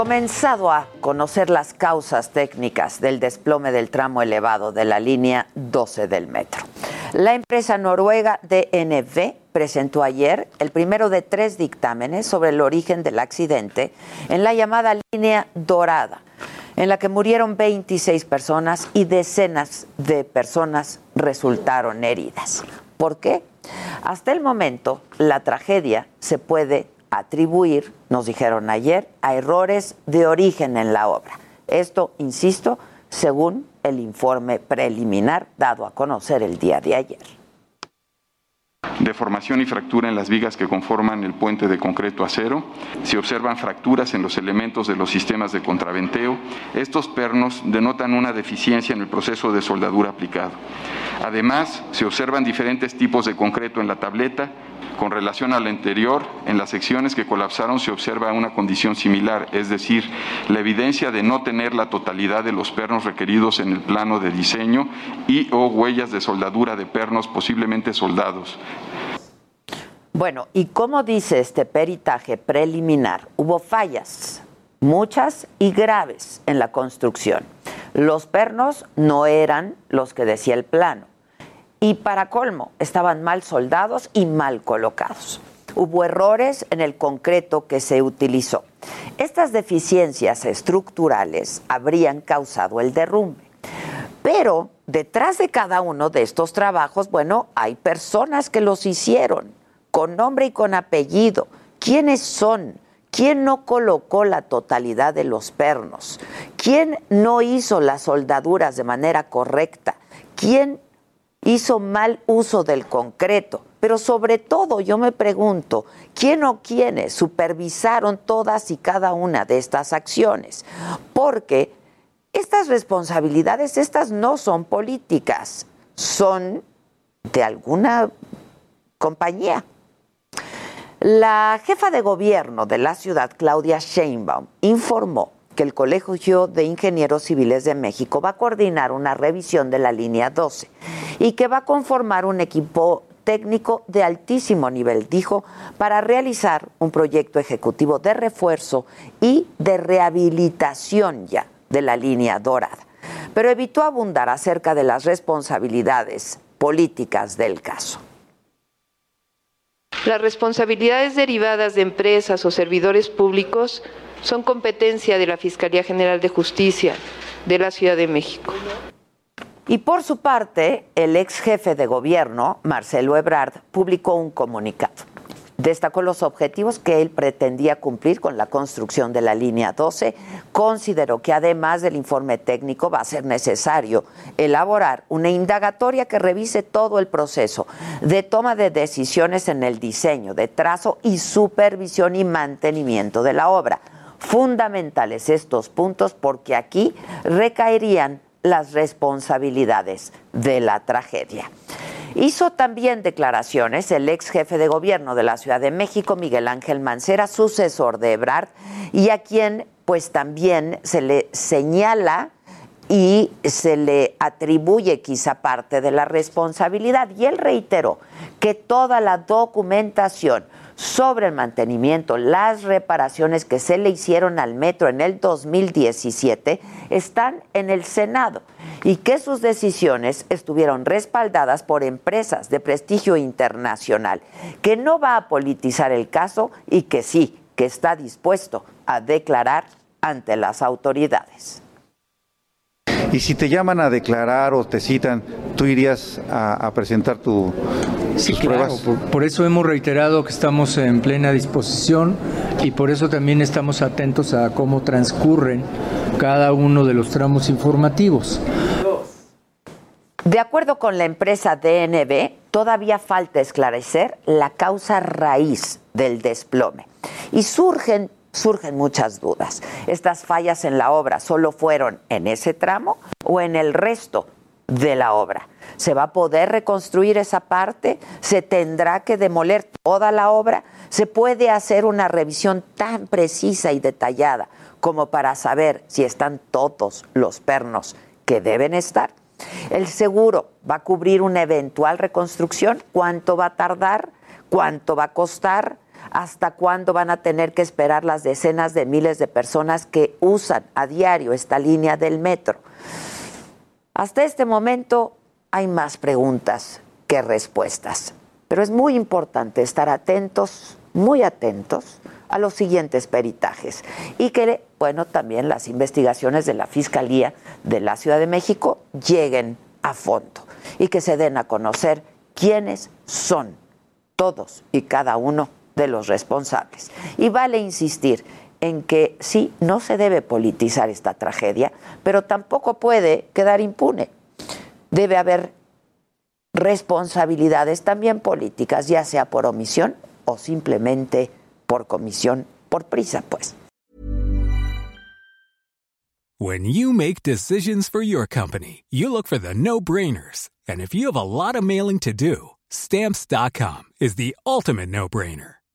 Comenzado a conocer las causas técnicas del desplome del tramo elevado de la línea 12 del metro. La empresa noruega DNV presentó ayer el primero de tres dictámenes sobre el origen del accidente en la llamada línea dorada, en la que murieron 26 personas y decenas de personas resultaron heridas. ¿Por qué? Hasta el momento, la tragedia se puede atribuir, nos dijeron ayer, a errores de origen en la obra. Esto, insisto, según el informe preliminar dado a conocer el día de ayer. Deformación y fractura en las vigas que conforman el puente de concreto acero. Se observan fracturas en los elementos de los sistemas de contraventeo. Estos pernos denotan una deficiencia en el proceso de soldadura aplicado. Además, se observan diferentes tipos de concreto en la tableta, con relación al anterior, en las secciones que colapsaron se observa una condición similar, es decir, la evidencia de no tener la totalidad de los pernos requeridos en el plano de diseño y o huellas de soldadura de pernos posiblemente soldados. Bueno, y como dice este peritaje preliminar, hubo fallas, muchas y graves en la construcción. Los pernos no eran los que decía el plano y para colmo, estaban mal soldados y mal colocados. Hubo errores en el concreto que se utilizó. Estas deficiencias estructurales habrían causado el derrumbe. Pero detrás de cada uno de estos trabajos, bueno, hay personas que los hicieron, con nombre y con apellido. ¿Quiénes son? ¿Quién no colocó la totalidad de los pernos? ¿Quién no hizo las soldaduras de manera correcta? ¿Quién hizo mal uso del concreto. Pero sobre todo yo me pregunto, ¿quién o quiénes supervisaron todas y cada una de estas acciones? Porque estas responsabilidades, estas no son políticas, son de alguna compañía. La jefa de gobierno de la ciudad, Claudia Sheinbaum, informó que el Colegio de Ingenieros Civiles de México va a coordinar una revisión de la línea 12 y que va a conformar un equipo técnico de altísimo nivel, dijo, para realizar un proyecto ejecutivo de refuerzo y de rehabilitación ya de la línea dorada. Pero evitó abundar acerca de las responsabilidades políticas del caso. Las responsabilidades derivadas de empresas o servidores públicos son competencia de la Fiscalía General de Justicia de la Ciudad de México. Y por su parte, el ex jefe de gobierno, Marcelo Ebrard, publicó un comunicado. Destacó los objetivos que él pretendía cumplir con la construcción de la línea 12. Consideró que además del informe técnico va a ser necesario elaborar una indagatoria que revise todo el proceso de toma de decisiones en el diseño, de trazo y supervisión y mantenimiento de la obra fundamentales estos puntos porque aquí recaerían las responsabilidades de la tragedia. Hizo también declaraciones el ex jefe de gobierno de la Ciudad de México, Miguel Ángel Mancera, sucesor de Ebrard, y a quien pues también se le señala y se le atribuye quizá parte de la responsabilidad. Y él reiteró que toda la documentación sobre el mantenimiento, las reparaciones que se le hicieron al metro en el 2017 están en el Senado y que sus decisiones estuvieron respaldadas por empresas de prestigio internacional, que no va a politizar el caso y que sí, que está dispuesto a declarar ante las autoridades. Y si te llaman a declarar o te citan, ¿tú irías a, presentar tu, tus pruebas? por, eso hemos reiterado que estamos en plena disposición y por eso también estamos atentos a cómo transcurren cada uno de los tramos informativos. De acuerdo con la empresa DNB, todavía falta esclarecer la causa raíz del desplome y surgen surgen muchas dudas. ¿Estas fallas en la obra solo fueron en ese tramo o en el resto de la obra? ¿Se va a poder reconstruir esa parte? ¿Se tendrá que demoler toda la obra? ¿Se puede hacer una revisión tan precisa y detallada como para saber si están todos los pernos que deben estar? ¿El seguro va a cubrir una eventual reconstrucción? ¿Cuánto va a tardar? ¿Cuánto va a costar? hasta cuándo van a tener que esperar las decenas de miles de personas que usan a diario esta línea del metro. Hasta este momento hay más preguntas que respuestas, pero es muy importante estar atentos, muy atentos a los siguientes peritajes y que, bueno, también las investigaciones de la Fiscalía de la Ciudad de México lleguen a fondo y que se den a conocer quiénes son todos y cada uno de los responsables. Y vale insistir en que sí, no se debe politizar esta tragedia, pero tampoco puede quedar impune. Debe haber responsabilidades también políticas, ya sea por omisión o simplemente por comisión, por prisa, pues. When you make decisions for your company, you look for the no-brainers. And if you have a lot of mailing to do, stamps.com is the ultimate no-brainer.